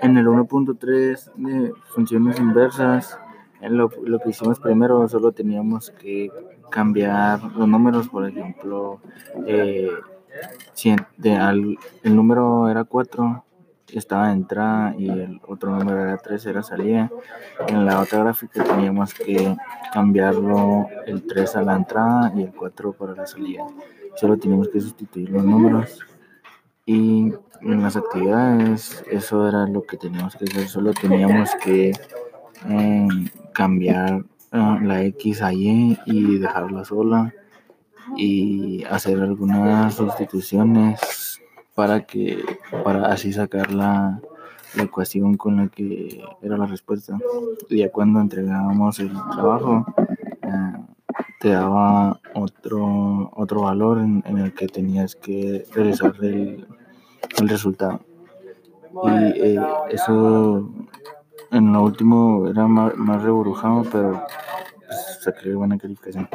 En el 1.3 de funciones inversas, en lo, lo, que hicimos primero solo teníamos que cambiar los números, por ejemplo, eh, si de al, el número era 4, estaba entrada y el otro número era 3, era salida. En la otra gráfica teníamos que cambiarlo el 3 a la entrada y el 4 para la salida. Solo teníamos que sustituir los números. Y en las actividades, eso era lo que teníamos que hacer. Solo teníamos que eh, cambiar uh, la X a Y y dejarla sola y hacer algunas sustituciones para que para así sacar la, la, ecuación con la que era la respuesta y ya cuando entregábamos el trabajo eh, te daba otro otro valor en, en, el que tenías que realizar el, el resultado. Y eh, eso en lo último era más, más reburujado pero pues, saqué buena calificación